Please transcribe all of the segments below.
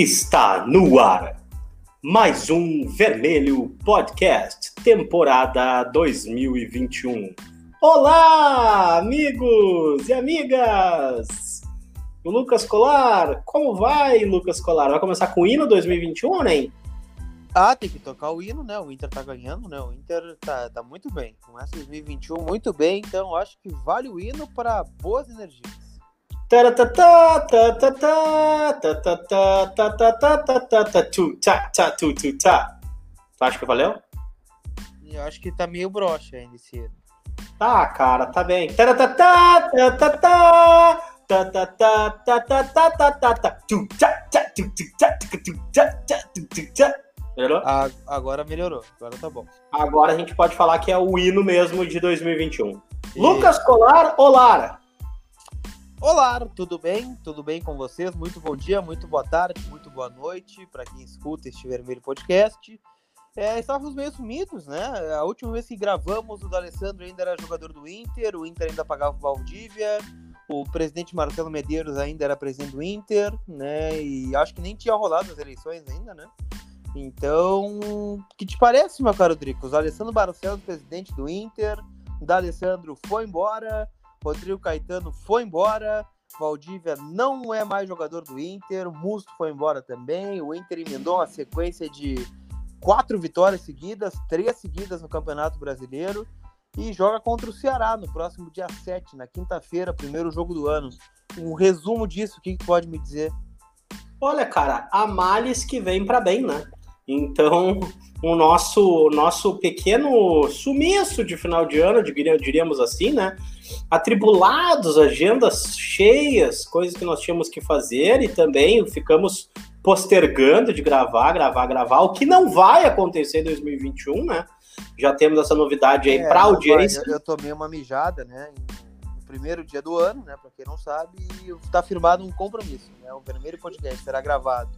Está no ar mais um Vermelho Podcast, temporada 2021. Olá, amigos e amigas! O Lucas Colar, como vai, Lucas Colar? Vai começar com o hino 2021 ou nem? Ah, tem que tocar o hino, né? O Inter tá ganhando, né? O Inter tá, tá muito bem. Começa 2021 muito bem, então acho que vale o hino para boas energias. Tu acha que valeu? Eu acho que tá meio broxa ainda esse. Tá, cara, tá bem. Melhorou? Agora melhorou, agora tá bom. Agora a gente pode falar que é o hino mesmo de 2021. E... Lucas Colar, olá! Olá, tudo bem? Tudo bem com vocês? Muito bom dia, muito boa tarde, muito boa noite para quem escuta este Vermelho Podcast. É, estávamos meio sumidos, né? A última vez que gravamos, o D'Alessandro ainda era jogador do Inter, o Inter ainda pagava o Valdívia, o presidente Marcelo Medeiros ainda era presidente do Inter, né? E acho que nem tinha rolado as eleições ainda, né? Então, o que te parece, meu caro Drico? O Alessandro Barcelos, presidente do Inter, o D'Alessandro foi embora, Rodrigo Caetano foi embora, Valdívia não é mais jogador do Inter, Musto foi embora também, o Inter emendou uma sequência de quatro vitórias seguidas, três seguidas no Campeonato Brasileiro e joga contra o Ceará no próximo dia 7, na quinta-feira, primeiro jogo do ano. Um resumo disso, o que, que pode me dizer? Olha, cara, há males que vem para bem, né? Então, o nosso, o nosso pequeno sumiço de final de ano, diríamos assim, né? Atribulados, agendas cheias, coisas que nós tínhamos que fazer e também ficamos postergando de gravar, gravar, gravar, o que não vai acontecer em 2021, né? Já temos essa novidade aí é, para audiência. Eu, eu tomei uma mijada, né? No primeiro dia do ano, né? Para quem não sabe, está firmado um compromisso, né? O Vermelho Podcast será gravado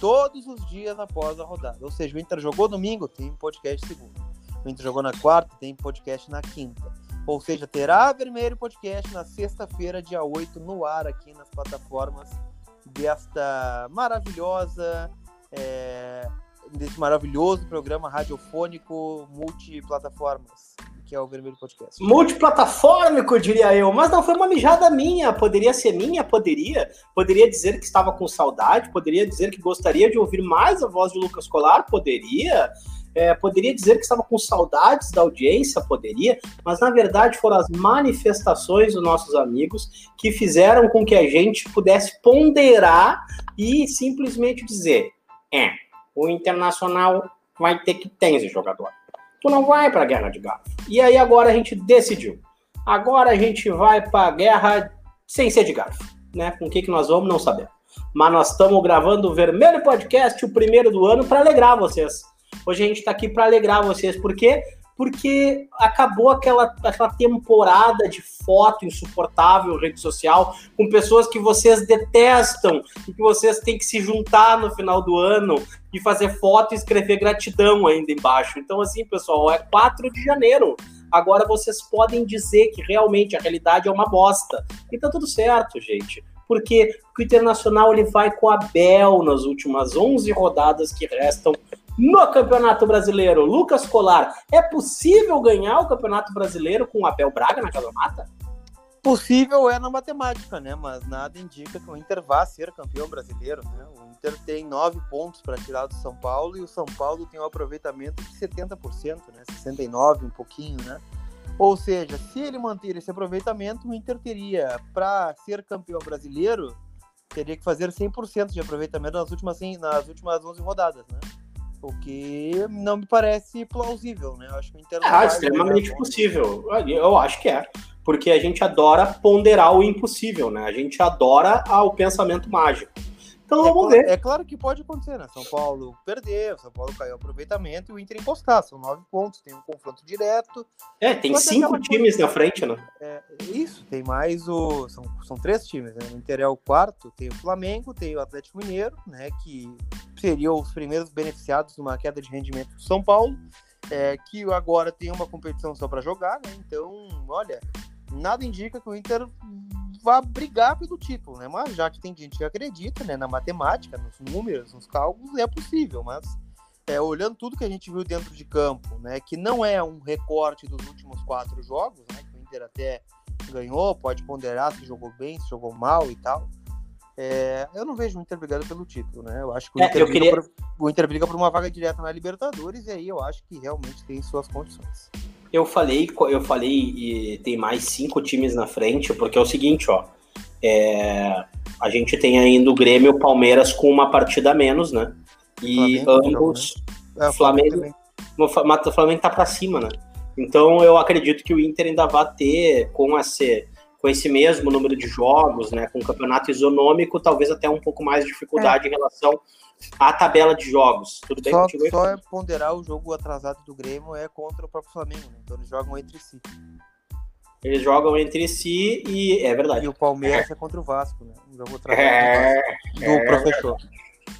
todos os dias após a rodada. Ou seja, o Inter jogou domingo, tem podcast segunda. O Inter jogou na quarta, tem podcast na quinta. Ou seja, terá Vermelho Podcast na sexta-feira, dia 8, no ar aqui nas plataformas desta maravilhosa, é, desse maravilhoso programa radiofônico multiplataformas que é o Vermelho Podcast. Multiplataformico, diria eu, mas não foi uma mijada minha. Poderia ser minha, poderia. Poderia dizer que estava com saudade, poderia dizer que gostaria de ouvir mais a voz de Lucas Colar, poderia. É, poderia dizer que estava com saudades da audiência, poderia, mas na verdade foram as manifestações dos nossos amigos que fizeram com que a gente pudesse ponderar e simplesmente dizer: é, o Internacional vai ter que ter esse jogador tu não vai para a guerra de garfo. E aí agora a gente decidiu. Agora a gente vai para a guerra sem ser de garfo. Né? Com o que, que nós vamos, não sabemos. Mas nós estamos gravando o Vermelho Podcast, o primeiro do ano, para alegrar vocês. Hoje a gente está aqui para alegrar vocês, porque porque acabou aquela, aquela temporada de foto insuportável rede social com pessoas que vocês detestam e que vocês têm que se juntar no final do ano e fazer foto e escrever gratidão ainda embaixo. Então, assim, pessoal, é 4 de janeiro. Agora vocês podem dizer que realmente a realidade é uma bosta. E tá tudo certo, gente. Porque o Internacional ele vai com a Bel nas últimas 11 rodadas que restam no Campeonato Brasileiro. Lucas Colar, é possível ganhar o Campeonato Brasileiro com o Abel Braga na mata? Possível é na matemática, né? Mas nada indica que o Inter vá ser campeão brasileiro, né? O Inter tem nove pontos para tirar do São Paulo e o São Paulo tem um aproveitamento de 70%, né? 69, um pouquinho, né? Ou seja, se ele manter esse aproveitamento, o Inter teria, para ser campeão brasileiro, teria que fazer 100% de aproveitamento nas últimas, nas últimas 11 rodadas, né? O que não me parece plausível, né? Eu acho que o Inter É extremamente possível. Eu acho que é. Porque a gente adora ponderar o impossível, né? A gente adora o pensamento mágico. Então é vamos ver. É claro que pode acontecer, né? São Paulo perdeu, São Paulo caiu o aproveitamento e o Inter encostar. São nove pontos, tem um confronto direto. É, tem cinco times coisa... na frente, né? É, isso, tem mais o. São, são três times, né? O Inter é o quarto, tem o Flamengo, tem o Atlético Mineiro, né? Que seriam os primeiros beneficiados de uma queda de rendimento do São Paulo. É, que agora tem uma competição só para jogar, né? Então, olha, nada indica que o Inter vá brigar pelo título, né? Mas já que tem gente que acredita, né, na matemática, nos números, nos cálculos, é possível, mas é, olhando tudo que a gente viu dentro de campo, né, que não é um recorte dos últimos quatro jogos, né, que o Inter até ganhou, pode ponderar se jogou bem, se jogou mal e tal. É, eu não vejo o Inter brigando pelo título, né? Eu acho que o, É, Inter, briga queria- por, o Inter briga por uma vaga direta na Libertadores e aí eu acho que realmente tem suas condições. Eu falei, eu falei e tem mais cinco times na frente, porque é o seguinte, ó. é, a gente tem ainda o Grêmio e o Palmeiras com uma partida a menos, né? E Flamengo, ambos. É, o Flamengo-. O mas o Flamengo tá pra cima, né? Então eu acredito que o Inter ainda vai ter, com esse, com esse mesmo número de jogos, né? Com o campeonato isonômico, talvez até um pouco mais de dificuldade em relação à tabela de jogos. Tudo bem Só, contigo só é ponderar o jogo atrasado do Grêmio é contra o próprio Flamengo, né? Então eles jogam entre si. Eles jogam entre si e é verdade. E o Palmeiras é contra o Vasco, né? Um jogo atrasado É, do, Vasco, do professor.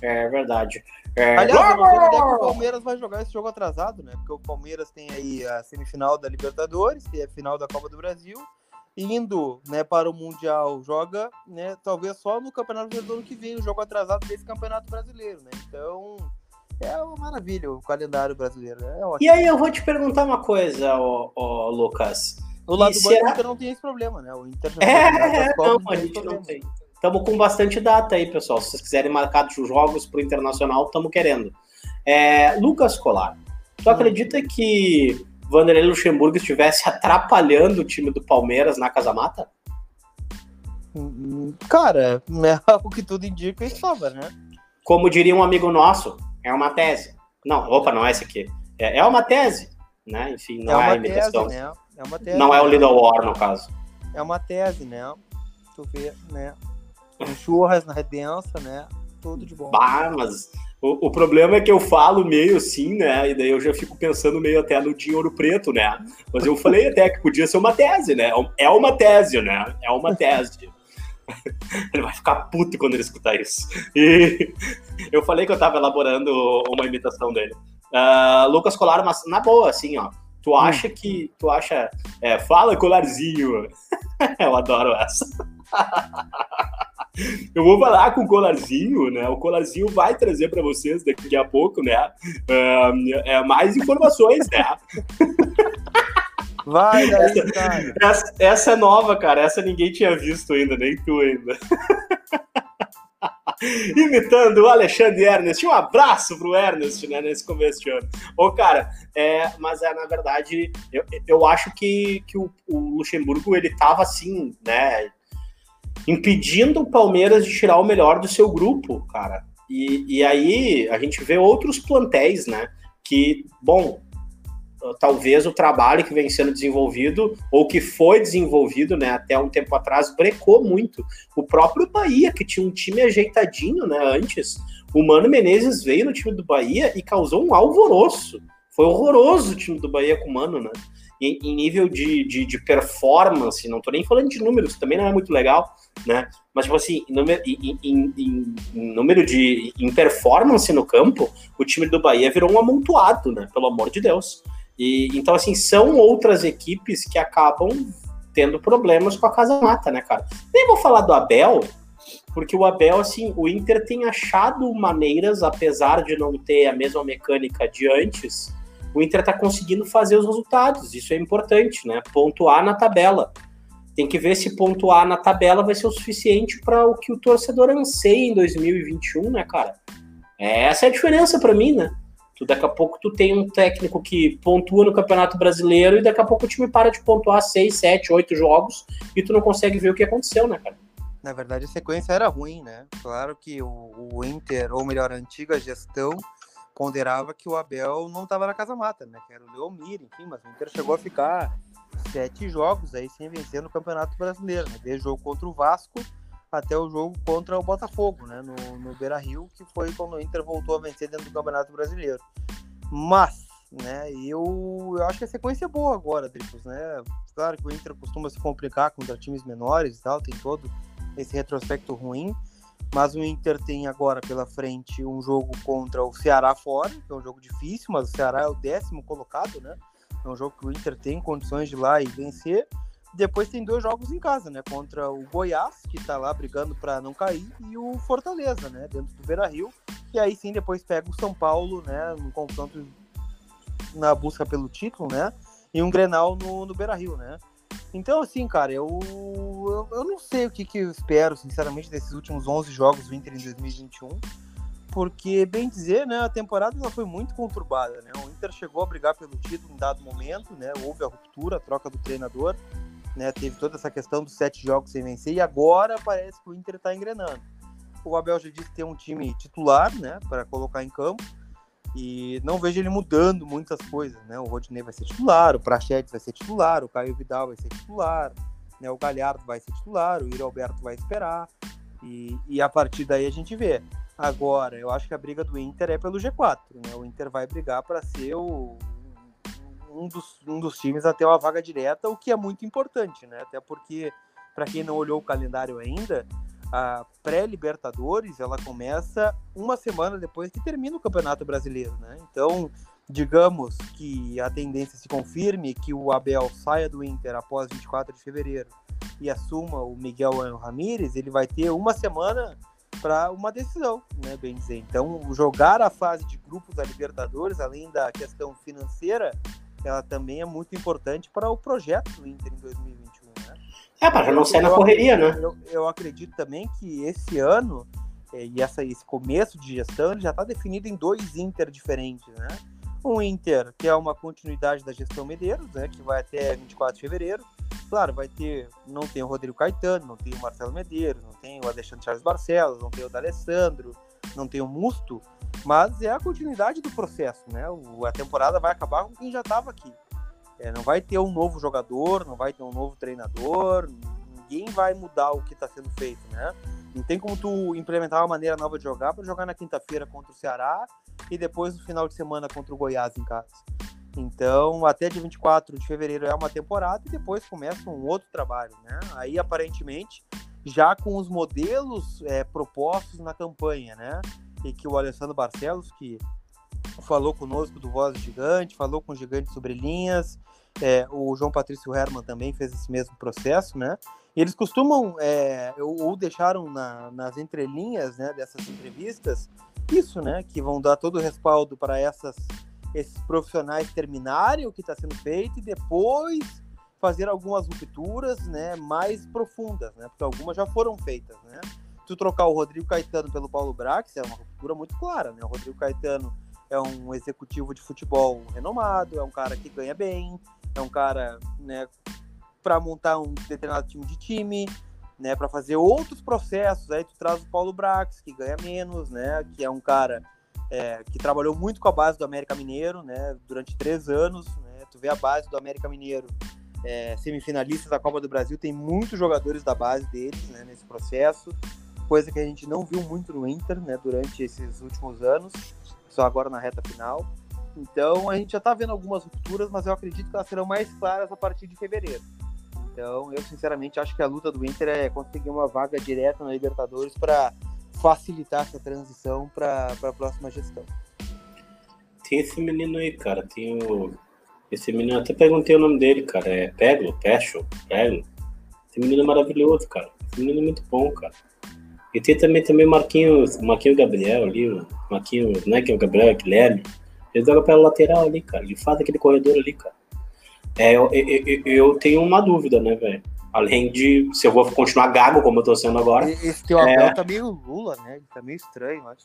é verdade. É, Aliás, eu não sei é o Palmeiras vai jogar esse jogo atrasado, né? Porque o Palmeiras tem aí a semifinal da Libertadores, que é a final da Copa do Brasil, indo né, para o Mundial, joga, né, talvez só no Campeonato Brasileiro do ano que vem, o jogo atrasado desse Campeonato Brasileiro, né? Então, é uma maravilha o calendário brasileiro, né? É ótimo. E aí eu vou te perguntar uma coisa, ó, ó, Lucas. O lado do será- Inter não tem esse problema, né? O Inter É, Copas, não, a gente não tem. Estamos com bastante data aí, pessoal. Se vocês quiserem marcar os jogos pro Internacional, estamos querendo. É, Lucas Colar, tu Hum. acredita que Vanderlei Luxemburgo estivesse atrapalhando o time do Palmeiras na Casa Mata? Hum, Cara, é o que tudo indica estava, né? Como diria um amigo nosso, é uma tese. Não, opa, não é esse aqui. É, é uma tese, né? Enfim, não é é, a uma imitação. tese, né? É uma tese. Não é o né? Little War, no caso. É uma tese, né? Tu vê, né? Um churras na redença, né? Tudo de bom. Bah, mas o, o problema é que eu falo meio assim, né? E daí eu já fico pensando meio até no dinheiro preto, né? Mas eu falei até que podia ser uma tese, né? É uma tese, né? É uma tese. Ele vai ficar puto quando ele escutar isso. E eu falei que eu tava elaborando uma imitação dele. Ah, Lucas Colar, mas na boa, assim, ó. Tu acha que. Tu acha. É, fala, colarzinho. eu adoro essa. Eu vou falar com o Colarzinho, né? O Colarzinho vai trazer para vocês daqui a pouco, né? é, mais informações, né? Vai daí, cara. Essa, essa é nova, cara. Essa ninguém tinha visto ainda, nem tu ainda. Imitando o Alexandre Ernest. Um abraço pro Ernest, né, nesse começo de ano. Ô, cara, é, mas é, na verdade, eu, eu acho que, que o, o Luxemburgo, ele tava assim, né, impedindo o Palmeiras de tirar o melhor do seu grupo, cara. E, e aí a gente vê outros plantéis, né, que, bom, talvez o trabalho que vem sendo desenvolvido ou que foi desenvolvido, né, até um tempo atrás, brecou muito. O próprio Bahia, que tinha um time ajeitadinho, né, antes, o Mano Menezes veio no time do Bahia e causou um alvoroço. Foi horroroso o time do Bahia com o Mano, né? Em, em nível de, de, de performance, não tô nem falando de números, também não é muito legal, né? Mas, tipo assim, em número, em- em número de. em performance no campo, o time do Bahia virou um amontoado, né? Pelo amor de Deus. E, então, assim, são outras equipes que acabam tendo problemas com a Casa Mata, né, cara? Nem vou falar do Abel, porque o Abel, assim, o Inter tem achado maneiras, apesar de não ter a mesma mecânica de antes, o Inter tá conseguindo fazer os resultados. Isso é importante, né? Pontuar na tabela. Tem que ver se pontuar na tabela vai ser o suficiente para o que o torcedor anseia em 2021, né, cara? Essa é a diferença para mim, né? Tu, daqui a pouco tu tem um técnico que pontua no Campeonato Brasileiro e daqui a pouco o time para de pontuar 6, 7, 8 jogos e tu não consegue ver o que aconteceu, né, cara? Na verdade, a sequência era ruim, né? Claro que o, o Inter, ou melhor, a antiga gestão, ponderava que o Abel não estava na casa mata, né? Que era o Leomir, enfim, mas o Inter chegou a ficar sete jogos aí sem vencer no Campeonato Brasileiro, né? Desde o jogo contra o Vasco até o jogo contra o Botafogo, né? No, no Beira Rio, que foi quando o Inter voltou a vencer dentro do Campeonato Brasileiro. Mas, né, eu, eu acho que a sequência é boa agora, Dricos, né? Claro que o Inter costuma se complicar contra times menores e tal, tem todo esse retrospecto ruim. Mas o Inter tem agora pela frente um jogo contra o Ceará fora, que é um jogo difícil, mas o Ceará é o décimo colocado, né? É um jogo que o Inter tem condições de ir lá e vencer. Depois tem dois jogos em casa, né? Contra o Goiás, que tá lá brigando para não cair, e o Fortaleza, né? Dentro do Beira Rio. E aí sim depois pega o São Paulo, né? No confronto na busca pelo título, né? E um Grenal no, no Beira Rio, né? Então, assim, cara, eu, eu, eu, não sei o que, que eu espero, sinceramente, desses últimos 11 jogos do Inter em 2021, porque, bem dizer, né, a temporada já foi muito conturbada, né? O Inter chegou a brigar pelo título em dado momento, né? Houve a ruptura, a troca do treinador, né? Teve toda essa questão dos sete jogos sem vencer e agora parece que o Inter está engrenando. O Abel já disse que tem um time titular, né, para colocar em campo. E não vejo ele mudando muitas coisas, né? O Rodinei vai ser titular, o Prachetes vai ser titular, o Caio Vidal vai ser titular, né? O Galhardo vai ser titular, o Yuri Alberto vai esperar. E, e a partir daí a gente vê. Agora, eu acho que a briga do Inter é pelo G4, né? O Inter vai brigar para ser o, um, dos, um dos times a ter uma vaga direta, o que é muito importante, né? Até porque, para quem não olhou o calendário ainda, a pré-Libertadores ela começa uma semana depois que termina o Campeonato Brasileiro, né? Então, digamos que a tendência se confirme que o Abel saia do Inter após 24 de fevereiro e assuma o Miguel Ramírez, ele vai ter uma semana para uma decisão, né, bem dizer. Então, jogar a fase de grupos da Libertadores, além da questão financeira, ela também é muito importante para o projeto do Inter em 2021, né? É, para não sair na correria, né? Eu, eu, acredito também que esse ano é, e essa, esse começo de gestão já está definido em dois Inter diferentes, né? Um Inter que é uma continuidade da gestão Medeiros, né? Que vai até 24 de fevereiro. Claro, vai ter, não tem o Rodrigo Caetano, não tem o Marcelo Medeiros, não tem o Alexandre Charles Barcelos, não tem o D'Alessandro, não tem o Musto, mas é a continuidade do processo, né? O, a temporada vai acabar com quem já estava aqui. É, não vai ter um novo jogador, não vai ter um novo treinador, ninguém vai mudar o que está sendo feito, né? Não tem como tu implementar uma maneira nova de jogar para jogar na quinta-feira contra o Ceará e depois no final de semana contra o Goiás em casa. Então, até dia 24 de fevereiro é uma temporada e depois começa um outro trabalho, né? Aí, aparentemente, já com os modelos é, propostos na campanha, né? E que o Alessandro Barcelos, que falou conosco do Voz Gigante, falou com o Gigante sobre linhas, é, o João Patrício Herman também fez esse mesmo processo, né? E eles costumam, é, ou deixaram na, nas entrelinhas né, dessas entrevistas, isso, né? Que vão dar todo o respaldo para essas, esses profissionais terminarem o que está sendo feito e depois fazer algumas rupturas né, mais profundas, né? Porque algumas já foram feitas, né? Tu trocar o Rodrigo Caetano pelo Paulo Brax é uma ruptura muito clara, né? O Rodrigo Caetano é um executivo de futebol renomado, é um cara que ganha bem, é um cara, né, para montar um determinado time de time, né, para fazer outros processos. Aí tu traz o Paulo Brax, que ganha menos, né, que é um cara é, que trabalhou muito com a base do América Mineiro, né, durante três anos. Né, tu vê a base do América Mineiro, é, semifinalistas da Copa do Brasil, tem muitos jogadores da base deles, né, nesse processo. Coisa que a gente não viu muito no Inter, né, durante esses últimos anos só agora na reta final. Então a gente já está vendo algumas rupturas, mas eu acredito que elas serão mais claras a partir de fevereiro. Então eu sinceramente acho que a luta do Inter é conseguir uma vaga direta na Libertadores para facilitar essa transição para a próxima gestão. Tem esse menino aí, cara. Tem o. Esse menino, até perguntei o nome dele, cara. É Peglo? Pecho? Peglo? Esse menino é maravilhoso, cara. Esse menino é muito bom, cara. E tem também, também Marquinhos, Marquinhos Gabriel ali, Marquinhos, não é que é o Gabriel, é Guilherme. Ele joga pela lateral ali, cara. Ele faz aquele corredor ali, cara. É, eu, eu, eu tenho uma dúvida, né, velho? Além de se eu vou continuar gago como eu tô sendo agora. Esse teu Abel é... tá meio Lula, né? Ele tá meio estranho, acho.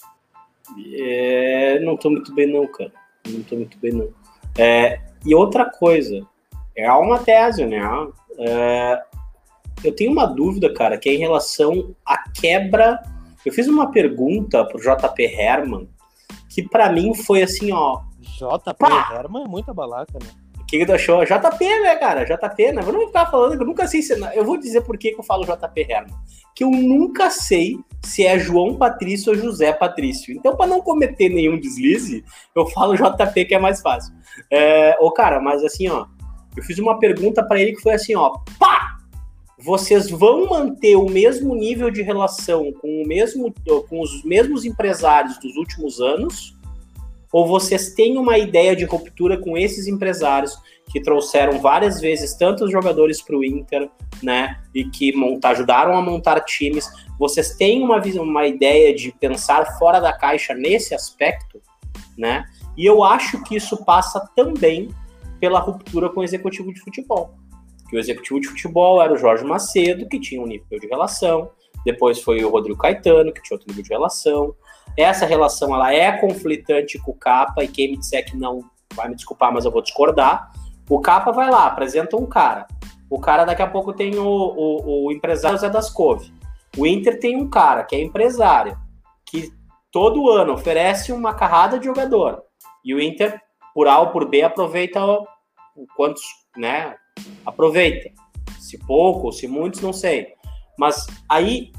É, não tô muito bem, não, cara. Não tô muito bem, não. É, e outra coisa, é uma tese, né? É, eu tenho uma dúvida, cara, que é em relação à quebra. Eu fiz uma pergunta pro JP Herman, que para mim foi assim, ó. JP pá! Herman é muita balaca, né? O que, que tu achou? JP, né, cara? JP, né? Eu não vou ficar falando que eu nunca sei se. Eu vou dizer por que, que eu falo JP Herman. Que eu nunca sei se é João Patrício ou José Patrício. Então, para não cometer nenhum deslize, eu falo JP que é mais fácil. É, ô, cara, mas assim, ó. Eu fiz uma pergunta para ele que foi assim, ó. Pá! Vocês vão manter o mesmo nível de relação com o mesmo com os mesmos empresários dos últimos anos Ou vocês têm uma ideia de ruptura com esses empresários que trouxeram várias vezes tantos jogadores para o Inter, né? E que montar, ajudaram a montar times. Vocês têm uma, uma ideia de pensar fora da caixa nesse aspecto, né? E eu acho que isso passa também pela ruptura com o executivo de futebol. Que o executivo de futebol era o Jorge Macedo, que tinha um nível de relação, depois foi o Rodrigo Caetano, que tinha outro nível de relação. Essa relação ela é conflitante com o Capa, e quem me disser que não vai me desculpar, mas eu vou discordar. O Capa vai lá, apresenta um cara. O cara daqui a pouco tem o, o, o empresário Zé das Cove. O Inter tem um cara que é empresário, que todo ano oferece uma carrada de jogador. E o Inter, por A ou por B, aproveita o, quantos, né? Aproveita. Se pouco, se muitos, não sei. Mas aí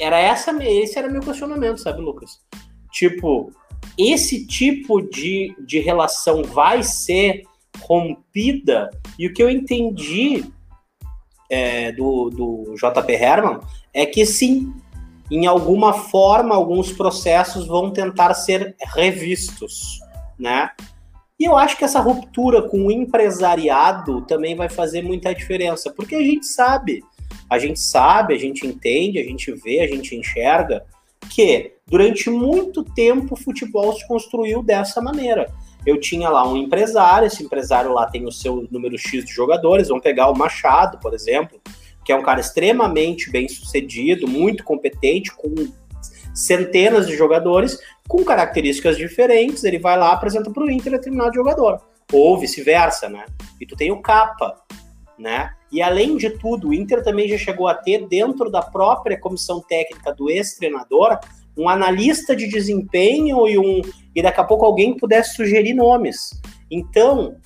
era essa, esse era meu questionamento, sabe, Lucas? Tipo, esse tipo de, de relação vai ser rompida? E o que eu entendi é, do, do JP Herman é que sim, em alguma forma, alguns processos vão tentar ser revistos, né? E eu acho que essa ruptura com o empresariado também vai fazer muita diferença, porque a gente sabe a gente sabe, a gente entende, a gente vê, a gente enxerga que durante muito tempo o futebol se construiu dessa maneira. Eu tinha lá um empresário, esse empresário lá tem o seu número X de jogadores, vamos pegar o Machado, por exemplo, que é um cara extremamente bem sucedido, muito competente, com centenas de jogadores, com características diferentes, ele vai lá apresenta para o Inter determinado jogador, ou vice-versa, né? E tu tem o Capa, né? E além de tudo, o Inter também já chegou a ter dentro da própria comissão técnica do ex-treinador um analista de desempenho e um e daqui a pouco alguém pudesse sugerir nomes. Então,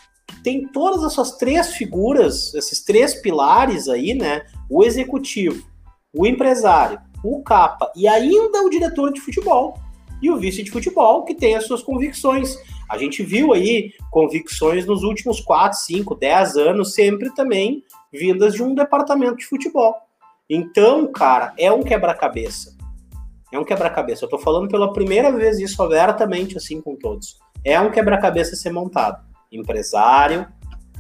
tem todas essas três figuras, esses três pilares aí, né? O executivo, o empresário, o capa e ainda o diretor de futebol e o vice de futebol que tem as suas convicções. A gente viu aí convicções nos últimos 4, 5, 10 anos, sempre também vindas de um departamento de futebol. Então, cara, é um quebra-cabeça. É um quebra-cabeça. Eu tô falando pela primeira vez isso abertamente, assim, com todos. É um quebra-cabeça ser montado. Empresário,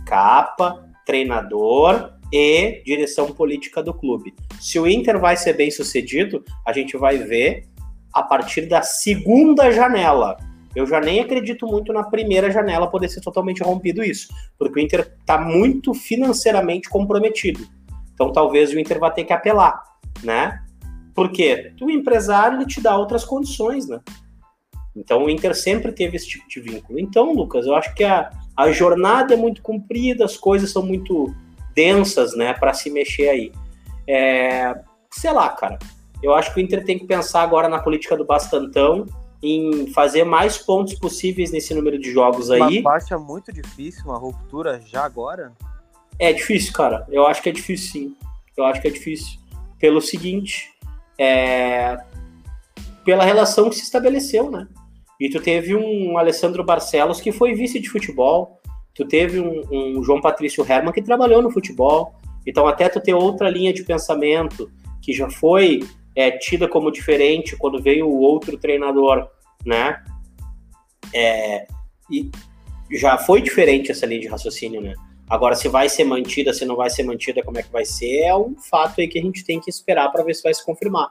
capa, treinador e direção política do clube. Se o Inter vai ser bem sucedido, a gente vai ver a partir da segunda janela. Eu já nem acredito muito na primeira janela poder ser totalmente rompido isso, porque o Inter está muito financeiramente comprometido. Então talvez o Inter vá ter que apelar, né? Porque o empresário ele te dá outras condições, né? Então o Inter sempre teve esse tipo de vínculo. Então, Lucas, eu acho que a, a jornada é muito comprida, as coisas são muito densas, né, para se mexer aí. É, sei lá, cara. Eu acho que o Inter tem que pensar agora na política do bastantão em fazer mais pontos possíveis nesse número de jogos aí. Uma parte é muito difícil, uma ruptura já agora? É difícil, cara. Eu acho que é difícil, sim. Eu acho que é difícil. Pelo seguinte, é... pela relação que se estabeleceu, né? E tu teve um Alessandro Barcelos que foi vice de futebol, tu teve um, um João Patrício Herman que trabalhou no futebol, então até tu ter outra linha de pensamento que já foi é tida como diferente quando veio o outro treinador, né? É, e já foi diferente essa linha de raciocínio, né? Agora, se vai ser mantida, se não vai ser mantida, como é que vai ser, é um fato aí que a gente tem que esperar para ver se vai se confirmar.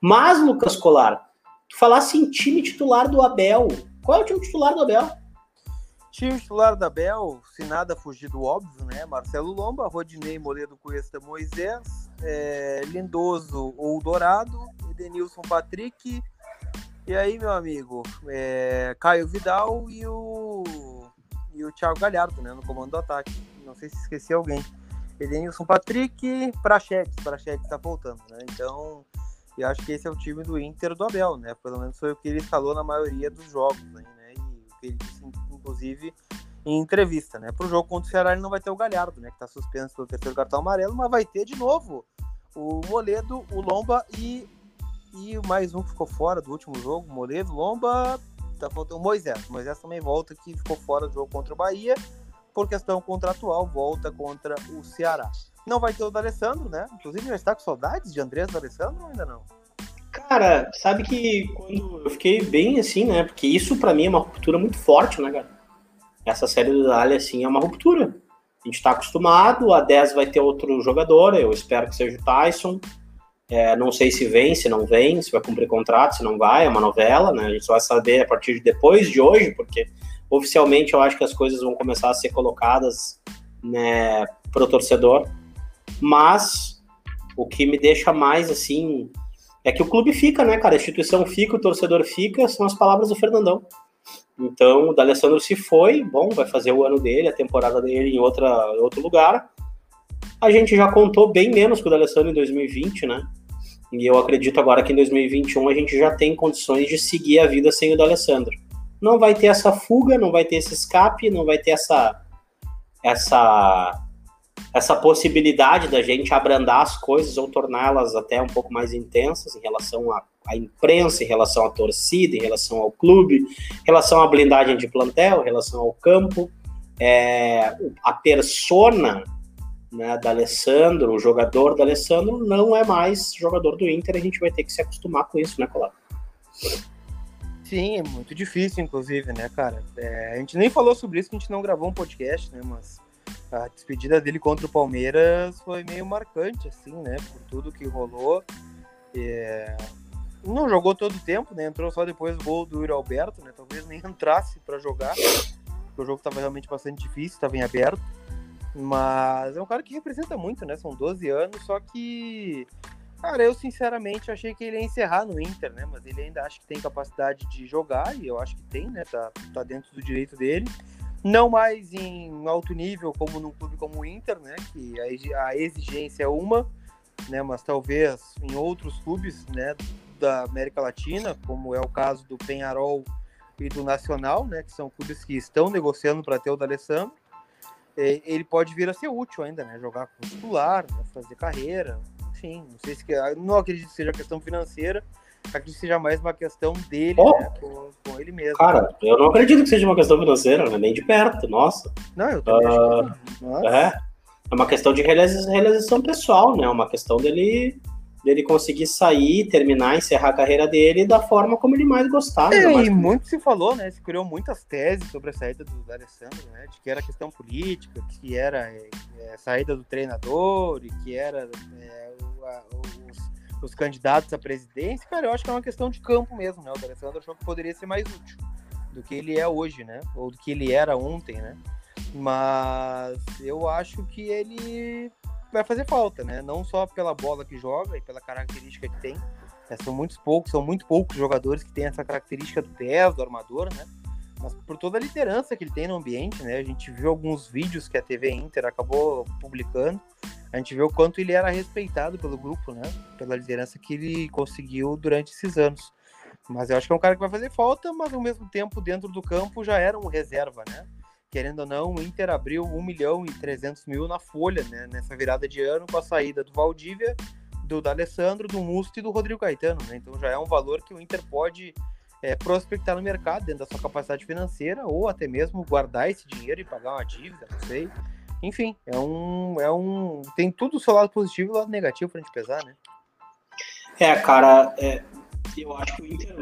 Mas, Lucas Colar, tu falasse em time titular do Abel. Qual é o time titular do Abel? Time titular da Abel, se nada fugir do óbvio, né? Marcelo Lomba, Rodinei Moledo Cuesta Moisés, é, Lindoso ou Dourado, Edenilson Patrick, e aí, meu amigo, é, Caio Vidal e o, e o Thiago Galhardo, né, no comando do ataque. Não sei se esqueci alguém. Edenilson Patrick, Prachetes, Prachetes tá voltando, né? Então, eu acho que esse é o time do Inter do Abel, né? Pelo menos foi o que ele falou na maioria dos jogos, né? E o que ele disse, inclusive, em entrevista, né? Pro jogo contra o Ceará ele não vai ter o Galhardo, né? Que tá suspenso pelo terceiro cartão amarelo, mas vai ter de novo o Moledo, o Lomba e, e mais um que ficou fora do último jogo, Moledo, Lomba, tá faltando o Moisés. O Moisés também volta que ficou fora do jogo contra o Bahia, por questão contratual, volta contra o Ceará. Não vai ter o D'Alessandro, né? Inclusive já está com saudades de Andrés D'Alessandro ou ainda não? Cara, sabe que quando eu fiquei bem assim, né? Porque isso para mim é uma ruptura muito forte, né, cara? Essa série do Dali, assim, é uma ruptura. A gente tá acostumado, a 10 vai ter outro jogador, eu espero que seja o Tyson. É, não sei se vem, se não vem, se vai cumprir contrato, se não vai, é uma novela, né? A gente só vai saber a partir de depois de hoje, porque oficialmente eu acho que as coisas vão começar a ser colocadas né, pro torcedor. Mas o que me deixa mais assim é que o clube fica, né, cara? A instituição fica, o torcedor fica, são as palavras do Fernandão. Então, o D'Alessandro se foi, bom, vai fazer o ano dele, a temporada dele em outra, outro lugar. A gente já contou bem menos com o D'Alessandro em 2020, né? E eu acredito agora que em 2021 a gente já tem condições de seguir a vida sem o D'Alessandro. Não vai ter essa fuga, não vai ter esse escape, não vai ter essa essa essa possibilidade da gente abrandar as coisas ou torná-las até um pouco mais intensas em relação à, à, imprensa, em relação à torcida, em relação ao clube, em relação à blindagem de plantel, em relação ao campo. É, a persona né, da Alessandro, o jogador da Alessandro, não é mais jogador do Inter, a gente vai ter que se acostumar com isso, né, Colar? Sim, é muito difícil, inclusive, né, cara? É, a gente nem falou sobre isso, que a gente não gravou um podcast, né, mas a despedida dele contra o Palmeiras foi meio marcante, assim, né? Por tudo que rolou. É... Não jogou todo o tempo, né? Entrou só depois do gol do Yuri Alberto, né? Talvez nem entrasse para jogar, porque o jogo estava realmente bastante difícil, estava em aberto. Mas é um cara que representa muito, né? São 12 anos, só que. Cara, eu sinceramente achei que ele ia encerrar no Inter, né? Mas ele ainda acha que tem capacidade de jogar, e eu acho que tem, né? Tá, tá dentro do direito dele. Não mais em alto nível, como num clube como o Inter, né? Que a exigência é uma, né? Mas talvez em outros clubes, né? Da América Latina, como é o caso do Penharol e do Nacional, né? Que são clubes que estão negociando para ter o D'Alessandro. Ele pode vir a ser útil ainda, né? Jogar como titular, né? fazer carreira, enfim. Não sei se não acredito que seja questão financeira, acredito que seja mais uma questão dele, oh. né, com, com, ele mesmo. Cara, eu não acredito que seja uma questão financeira, né, nem de perto, nossa. Não, eu também uh, acho É, é uma questão de realização pessoal, né, uma questão dele dele conseguir sair, terminar, encerrar a carreira dele da forma como ele mais gostava. É, mais e muito se falou, né? Se criou muitas teses sobre a saída do Alessandro, né? De que era questão política, que era é, é, saída do treinador e que era é, o, a, os os candidatos à presidência, cara, eu acho que é uma questão de campo mesmo, né? O Alessandro achou que poderia ser mais útil do que ele é hoje, né? Ou do que ele era ontem, né? Mas eu acho que ele vai fazer falta, né? Não só pela bola que joga e pela característica que tem. É, são muitos poucos, são muito poucos jogadores que têm essa característica do 10, do armador, né? Mas por toda a liderança que ele tem no ambiente, né? A gente viu alguns vídeos que a TV Inter acabou publicando a gente vê o quanto ele era respeitado pelo grupo, né? Pela liderança que ele conseguiu durante esses anos. Mas eu acho que é um cara que vai fazer falta, mas ao mesmo tempo, dentro do campo, já era um reserva, né? Querendo ou não, o Inter abriu 1 milhão e 300 mil na folha, né? Nessa virada de ano, com a saída do Valdívia, do D'Alessandro, do Musto e do Rodrigo Caetano, né? Então já é um valor que o Inter pode é, prospectar no mercado, dentro da sua capacidade financeira, ou até mesmo guardar esse dinheiro e pagar uma dívida, não sei. Enfim, é um. É um tem tudo o seu lado positivo e o lado negativo pra gente pesar, né? É, cara, é, eu acho que o Inter,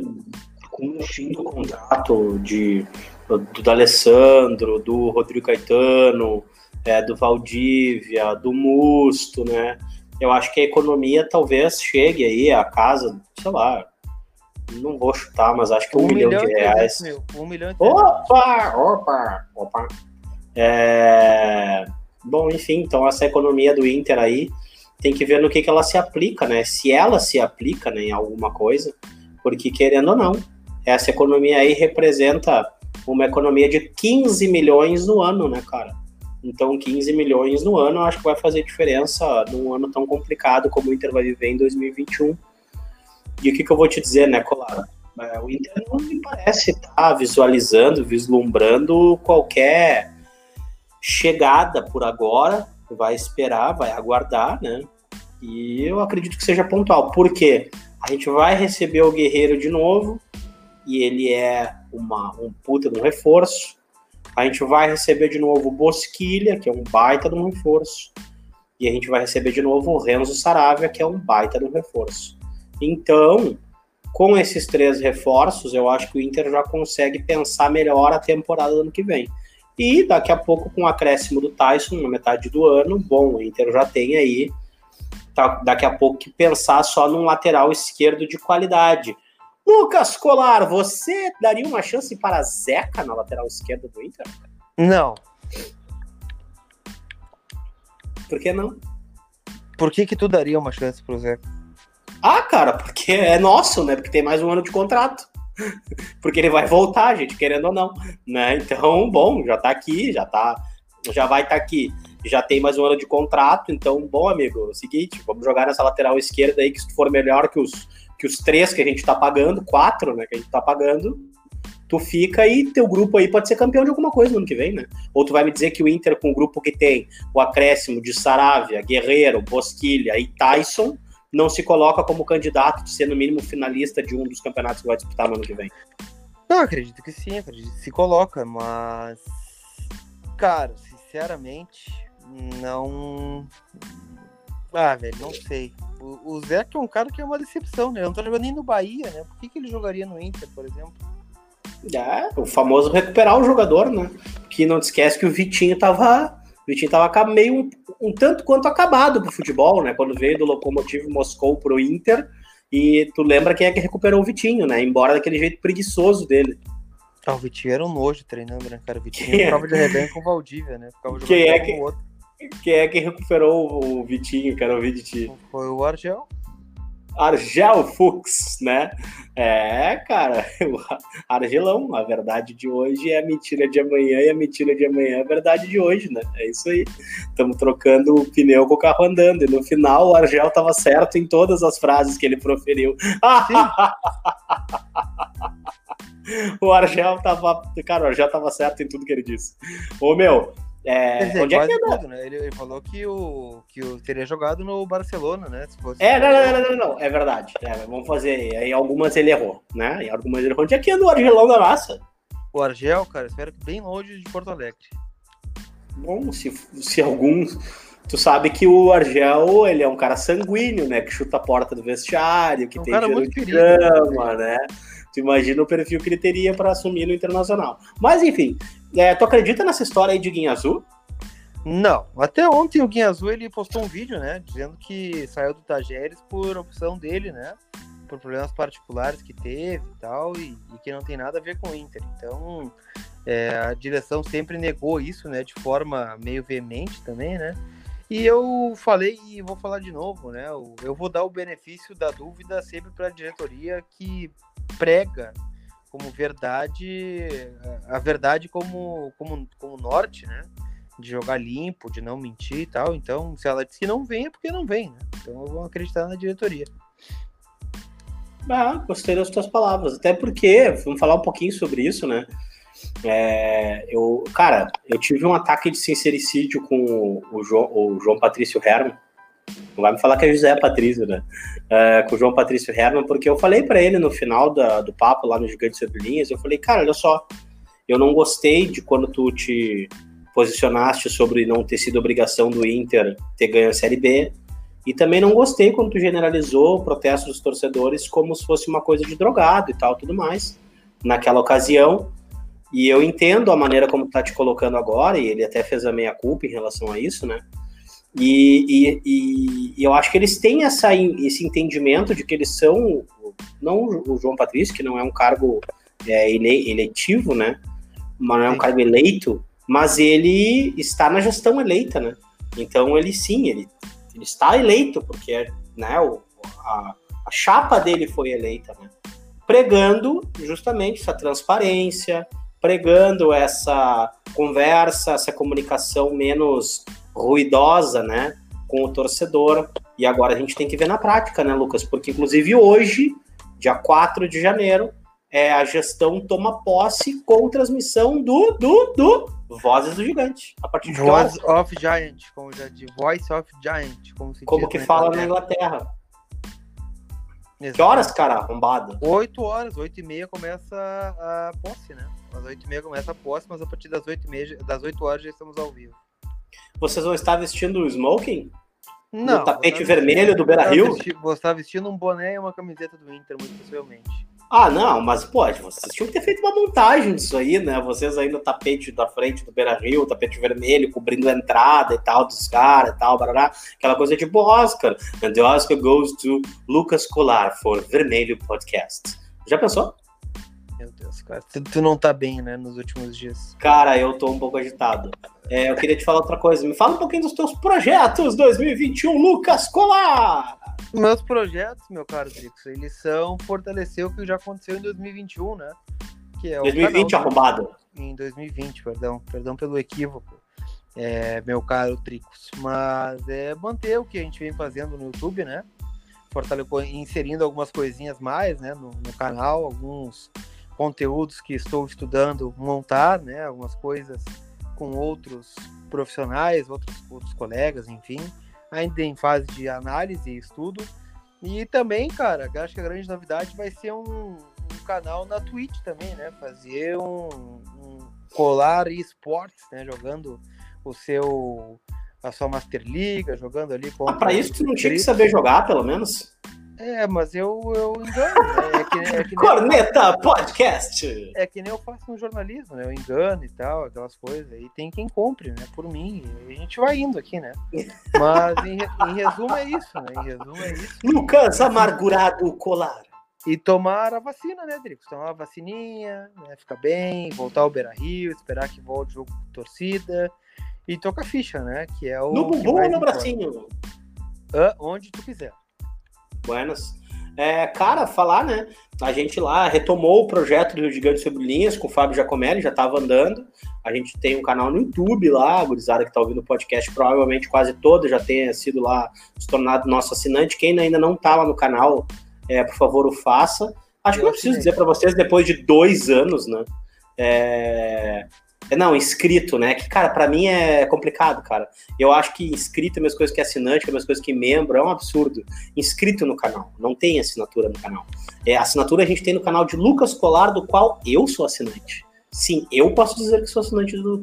com o fim do contrato de, do, do Alessandro, do Rodrigo Caetano, é, do Valdívia, do Musto, né? Eu acho que a economia talvez chegue aí a casa, sei lá, não vou chutar, mas acho que um, um milhão, milhão, de reais. Mil, um milhão e opa, opa, opa. É... Bom, enfim, então essa economia do Inter aí tem que ver no que, que ela se aplica, né? Se ela se aplica né, em alguma coisa, porque querendo ou não, essa economia aí representa uma economia de 15 milhões no ano, né, cara? Então, 15 milhões no ano, eu acho que vai fazer diferença num ano tão complicado como o Inter vai viver em 2021. E o que, que eu vou te dizer, né, Colar? É, o Inter não me parece estar tá visualizando, vislumbrando qualquer chegada por agora, vai esperar, vai aguardar, né? E eu acredito que seja pontual. Por quê? A gente vai receber o Guerreiro de novo, e ele é uma, um puta de um reforço. A gente vai receber de novo o Bosquilha, que é um baita de um reforço. E a gente vai receber de novo o Renzo Saravia, que é um baita de um reforço. Então, com esses três reforços, eu acho que o Inter já consegue pensar melhor a temporada do ano que vem. E daqui a pouco, com o acréscimo do Tyson na metade do ano, bom, o Inter já tem aí, tá, daqui a pouco, que pensar só num lateral esquerdo de qualidade. Lucas Colar, você daria uma chance para Zeca na lateral esquerda do Inter? Não. Por que não? Por que que tu daria uma chance pro Zeca? Ah, cara, porque é nosso, né? Porque tem mais um ano de contrato. Porque ele vai voltar, gente, querendo ou não, né? Então, bom, já tá aqui, já tá, já vai estar tá aqui, já tem mais um ano de contrato, então, bom, amigo, é o seguinte, vamos jogar nessa lateral esquerda aí que se for melhor que os que os três que a gente tá pagando, quatro, né, que a gente tá pagando, tu fica e teu grupo aí pode ser campeão de alguma coisa no ano que vem, né? Ou tu vai me dizer que o Inter, com o grupo que tem o acréscimo de Saravia, Guerreiro, Bosquilha e Tyson, não se coloca como candidato de ser, no mínimo, finalista de um dos campeonatos que vai disputar no ano que vem? Não, acredito que sim, acredito que se coloca, mas. Cara, sinceramente, não. Ah, velho, não sei. O, o Zé que é um cara que é uma decepção, né? Ele não tá jogando nem no Bahia, né? Por que, que ele jogaria no Inter, por exemplo? É, o famoso recuperar o jogador, né? Que não te esquece que o Vitinho tava o Vitinho estava meio um, tanto quanto acabado pro futebol, né? Quando veio do Lokomotiv Moscou pro Inter, e tu lembra quem é que recuperou o Vitinho, né? Embora daquele jeito preguiçoso dele. Ah, o Vitinho era um nojo treinando, né, cara? O Vitinho quem prova é? de rebanho com o Valdívia, né? Ficava jogando quem é que, outro. Quem é que recuperou o Vitinho, cara? O Vitinho? Foi o Argel. Argel Fux, né? É, cara, Argelão, a verdade de hoje é a mentira de amanhã e a mentira de amanhã é a verdade de hoje, né? É isso aí. Estamos trocando o pneu com o carro andando. E no final o Argel estava certo em todas as frases que ele proferiu. o Argel tava. Cara, o Argel tava certo em tudo que ele disse. Ô meu, é, dizer, onde é que tudo, né? ele, ele, falou que o, que o teria jogado no Barcelona, né? Fosse... É, não, não, não, não, não, é verdade. É, vamos fazer. Aí algumas ele errou, né? E algumas ele errou. Onde é que anda o Argelão da massa? O Argel, cara, espero que bem longe de Porto Alegre. Bom, se, se alguns. Tu sabe que o Argel, ele é um cara sanguíneo, né? Que chuta a porta do vestiário, que é um tem cheiro de grama, né? Tu imagina o perfil que ele teria para assumir no Internacional. Mas, enfim, é, tu acredita nessa história aí de Guinha Azul? Não. Até ontem o Guinha Azul ele postou um vídeo, né? Dizendo que saiu do Tajeres por opção dele, né? Por problemas particulares que teve e tal, e, e que não tem nada a ver com o Inter. Então, é, a direção sempre negou isso, né? De forma meio veemente também, né? E eu falei e vou falar de novo, né? Eu vou dar o benefício da dúvida sempre para a diretoria que prega como verdade, a verdade como, como, como norte, né? De jogar limpo, de não mentir e tal. Então, se ela diz que não vem, é porque não vem, né? Então, eu vou acreditar na diretoria. Ah, gostei das tuas palavras. Até porque, vamos falar um pouquinho sobre isso, né? É, eu, cara, eu tive um ataque de sincericídio com o, João, o João Patrício Herman não vai me falar que é José Patrício, né? Uh, com o João Patrício Herman, porque eu falei para ele no final da, do papo lá no Gigante Sobre Linhas, eu falei, cara, olha só, eu não gostei de quando tu te posicionaste sobre não ter sido obrigação do Inter ter ganho a Série B, e também não gostei quando tu generalizou o protesto dos torcedores como se fosse uma coisa de drogado e tal, tudo mais, naquela ocasião, e eu entendo a maneira como tá te colocando agora, e ele até fez a meia culpa em relação a isso, né? E, e, e, eu acho que eles têm essa, esse entendimento de que eles são, não o João Patrício, que não é um cargo é, ele, eletivo, né? Mas não é um cargo eleito, mas ele está na gestão eleita, né? Então ele sim, ele, ele está eleito, porque né, o, a, a chapa dele foi eleita, né? Pregando justamente essa transparência, pregando essa conversa, essa comunicação menos ruidosa, né, com o torcedor. E agora a gente tem que ver na prática, né, Lucas? Porque inclusive hoje, dia 4 de janeiro, é, a gestão toma posse com transmissão do, do, do Vozes do Gigante. A partir de Voice of Giant, como já de Voice of Giant, como se Como que fala na Inglaterra. Exato. Que horas, cara, arrombado? 8 horas, 8 e meia começa a posse, né? Às 8 e meia começa a posse, mas a partir das 8 e meia, das 8 horas já estamos ao vivo. Vocês vão estar vestindo o smoking? Não, no tapete vermelho do Beira Rio? Vou estar vestindo um boné e uma camiseta do Inter, muito possivelmente. Ah, não, mas pode, vocês tinham que ter feito uma montagem disso aí, né? Vocês aí no tapete da frente do Beira Rio, tapete vermelho, cobrindo a entrada e tal dos caras e tal, barará, aquela coisa tipo Oscar. And the Oscar goes to Lucas Colar for Vermelho Podcast. Já pensou? Meu Deus, cara. Tu, tu, não tá bem, né, nos últimos dias. Cara, eu tô um pouco agitado. É, eu queria te falar outra coisa. Me fala um pouquinho dos teus projetos 2021, Lucas Colar! Meus projetos, meu caro Drix, eles são fortalecer o que já aconteceu em 2021, né? Que é 2020 canal, arrombado. Em 2020, perdão. Perdão pelo equívoco, é, meu caro Dricos. Mas é manter o que a gente vem fazendo no YouTube, né? Fortalecer, inserindo algumas coisinhas mais, né, no, no canal, alguns conteúdos que estou estudando montar, né? Algumas coisas com outros profissionais, outros, outros colegas, enfim. Ainda em fase de análise e estudo. E também, cara, acho que a grande novidade vai ser um, um canal na Twitch também, né? Fazer um, um colar e esportes, né? Jogando o seu a sua Master Liga, jogando ali com. Ah, pra isso tu não tinha que saber jogar, pelo menos? É, mas eu, eu engano, né? É que, é que Corneta eu, Podcast! É que nem eu faço no jornalismo, né? Eu engano e tal, aquelas coisas. E tem quem compre, né? Por mim. A gente vai indo aqui, né? Mas em, em resumo é isso, né? Em resumo é isso. Lucas Amargurado Colar. E tomar a vacina, né, Drico? Tomar a vacininha, né? Ficar bem, voltar ao Beira Rio, esperar que volte o jogo com torcida. E tocar ficha, né? Que é o. No bumbum ou no bracinho? Ah, onde tu quiser. Buenas. É, cara, falar, né? A gente lá retomou o projeto do Gigante Sobre Linhas com o Fábio Giacomelli, já estava andando. A gente tem um canal no YouTube lá, a gurizada que está ouvindo o podcast, provavelmente quase toda já tenha sido lá, se tornado nosso assinante. Quem ainda não está lá no canal, é, por favor, o faça. Acho que não preciso dizer para vocês, depois de dois anos, né? É, não, inscrito, né? Que, cara, para mim é complicado, cara. Eu acho que inscrito é a mesma coisa que assinante, é a mesma coisa que membro, é um absurdo. Inscrito no canal, não tem assinatura no canal. É, assinatura a gente tem no canal de Lucas Colar, do qual eu sou assinante. Sim, eu posso dizer que sou assinante do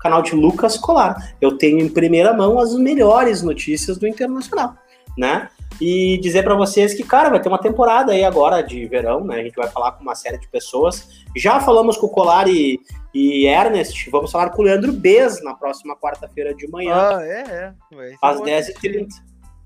canal de Lucas Colar. Eu tenho em primeira mão as melhores notícias do Internacional, né? e dizer para vocês que, cara, vai ter uma temporada aí agora de verão, né? A gente vai falar com uma série de pessoas. Já falamos com o Colar e, e Ernest, vamos falar com o Leandro Bez na próxima quarta-feira de manhã. Ah, é, é. Às 10h30.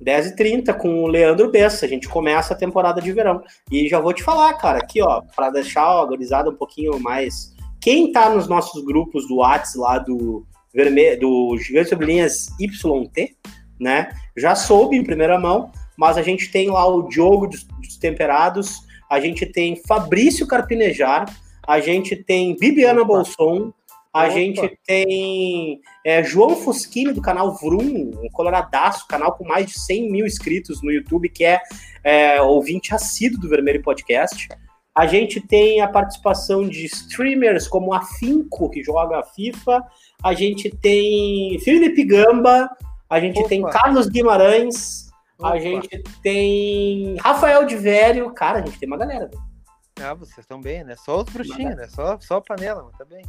10h30 com o Leandro Bessa. A gente começa a temporada de verão. E já vou te falar, cara, aqui, ó, para deixar a organizada um pouquinho mais. Quem tá nos nossos grupos do WhatsApp lá do vermelho, do Gigante Sobre Linhas YT, né? Já soube em primeira mão mas a gente tem lá o Diogo dos, dos Temperados, a gente tem Fabrício Carpinejar, a gente tem Bibiana Opa. Bolson, a Opa. gente tem é, João Foschini do canal Vrum, um coloradaço, canal com mais de 100 mil inscritos no YouTube, que é, é ouvinte assíduo do Vermelho Podcast. A gente tem a participação de streamers como a Finco, que joga FIFA. A gente tem Felipe Gamba. A gente Opa. tem Carlos Guimarães. Opa. A gente tem Rafael de Velho. Cara, a gente tem uma galera. Ah, vocês estão bem, né? Só os bruxinhos, né? Só, só a panela, mas tá bem.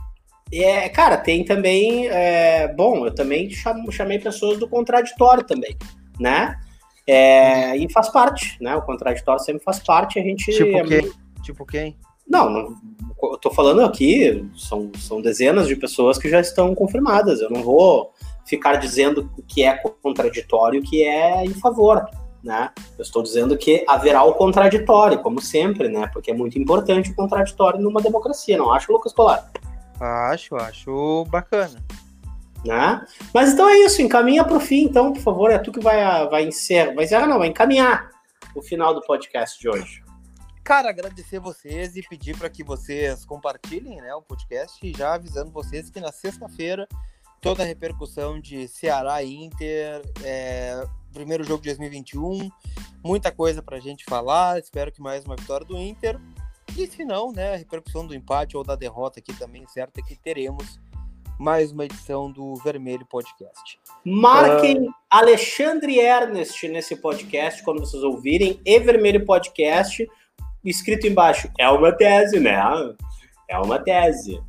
É, cara, tem também. É, bom, eu também chamei pessoas do contraditório também, né? É, e faz parte, né? O contraditório sempre faz parte. A gente. Tipo é quem? Muito... Tipo quem? Não, não, eu tô falando aqui, são, são dezenas de pessoas que já estão confirmadas. Eu não vou ficar dizendo o que é contraditório e o que é em favor. Né? Eu estou dizendo que haverá o contraditório, como sempre, né? Porque é muito importante o contraditório numa democracia, não acho, Lucas Polar? Acho, acho bacana. Né? Mas então é isso, encaminha para o fim, então, por favor, é tu que vai, vai encerrar, vai encerrar não, vai encaminhar o final do podcast de hoje. Cara, agradecer vocês e pedir para que vocês compartilhem né, o podcast, já avisando vocês que na sexta-feira toda a repercussão de Ceará e Inter, é, primeiro jogo de 2021, muita coisa para a gente falar. Espero que mais uma vitória do Inter. E se não, né, a repercussão do empate ou da derrota aqui também, certo é que teremos mais uma edição do Vermelho Podcast. Marquem uh... Alexandre Ernest nesse podcast quando vocês ouvirem e Vermelho Podcast escrito embaixo. É uma tese, né? É uma tese.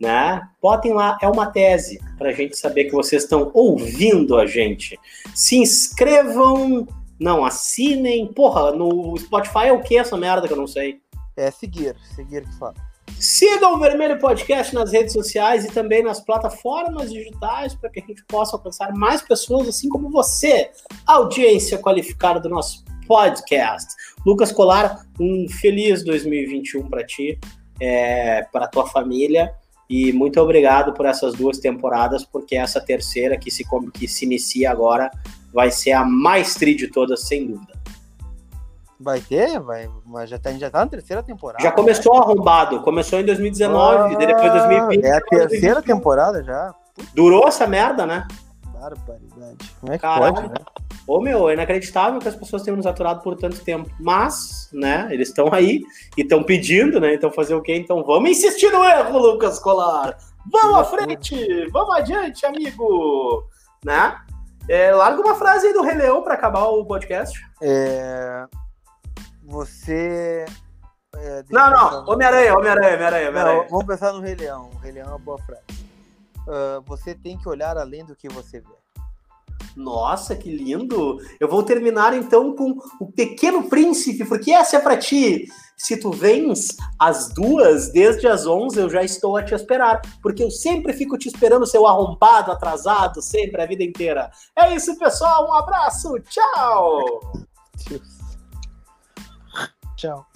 Né? Botem lá, é uma tese, para a gente saber que vocês estão ouvindo a gente. Se inscrevam, não, assinem. Porra, no Spotify é o que essa merda que eu não sei? É seguir, seguir que fala. Sigam o Vermelho Podcast nas redes sociais e também nas plataformas digitais para que a gente possa alcançar mais pessoas, assim como você, audiência qualificada do nosso podcast. Lucas Colar, um feliz 2021 para ti, é, para tua família e muito obrigado por essas duas temporadas, porque essa terceira que se, que se inicia agora vai ser a mais tri de todas, sem dúvida. Vai ter? Vai, mas já tá, já tá na terceira temporada. Já começou né? arrombado. Começou em 2019, ah, depois 2020. É a terceira 2020. temporada já. Durou essa merda, né? Barbaridade. Como é que Caralho. pode, né? Ô, meu, é inacreditável que as pessoas tenham nos aturado por tanto tempo. Mas, né, eles estão aí e estão pedindo, né? Então fazer o quê? Então vamos insistir no erro, Lucas Colar. Vamos à frente! Vamos adiante, amigo! Né? É, larga uma frase aí do Rei Leão para acabar o podcast. É... Você. É, não, não, Homem-Aranha, Homem-Aranha, Homem-Aranha. Homem vamos pensar no Rei Leão. O Rei Leão é uma boa frase. Uh, você tem que olhar além do que você vê. Nossa, que lindo! Eu vou terminar então com o Pequeno Príncipe, porque essa é para ti. Se tu vens às duas, desde as onze, eu já estou a te esperar, porque eu sempre fico te esperando, seu arrombado, atrasado, sempre, a vida inteira. É isso, pessoal. Um abraço. Tchau! Tchau.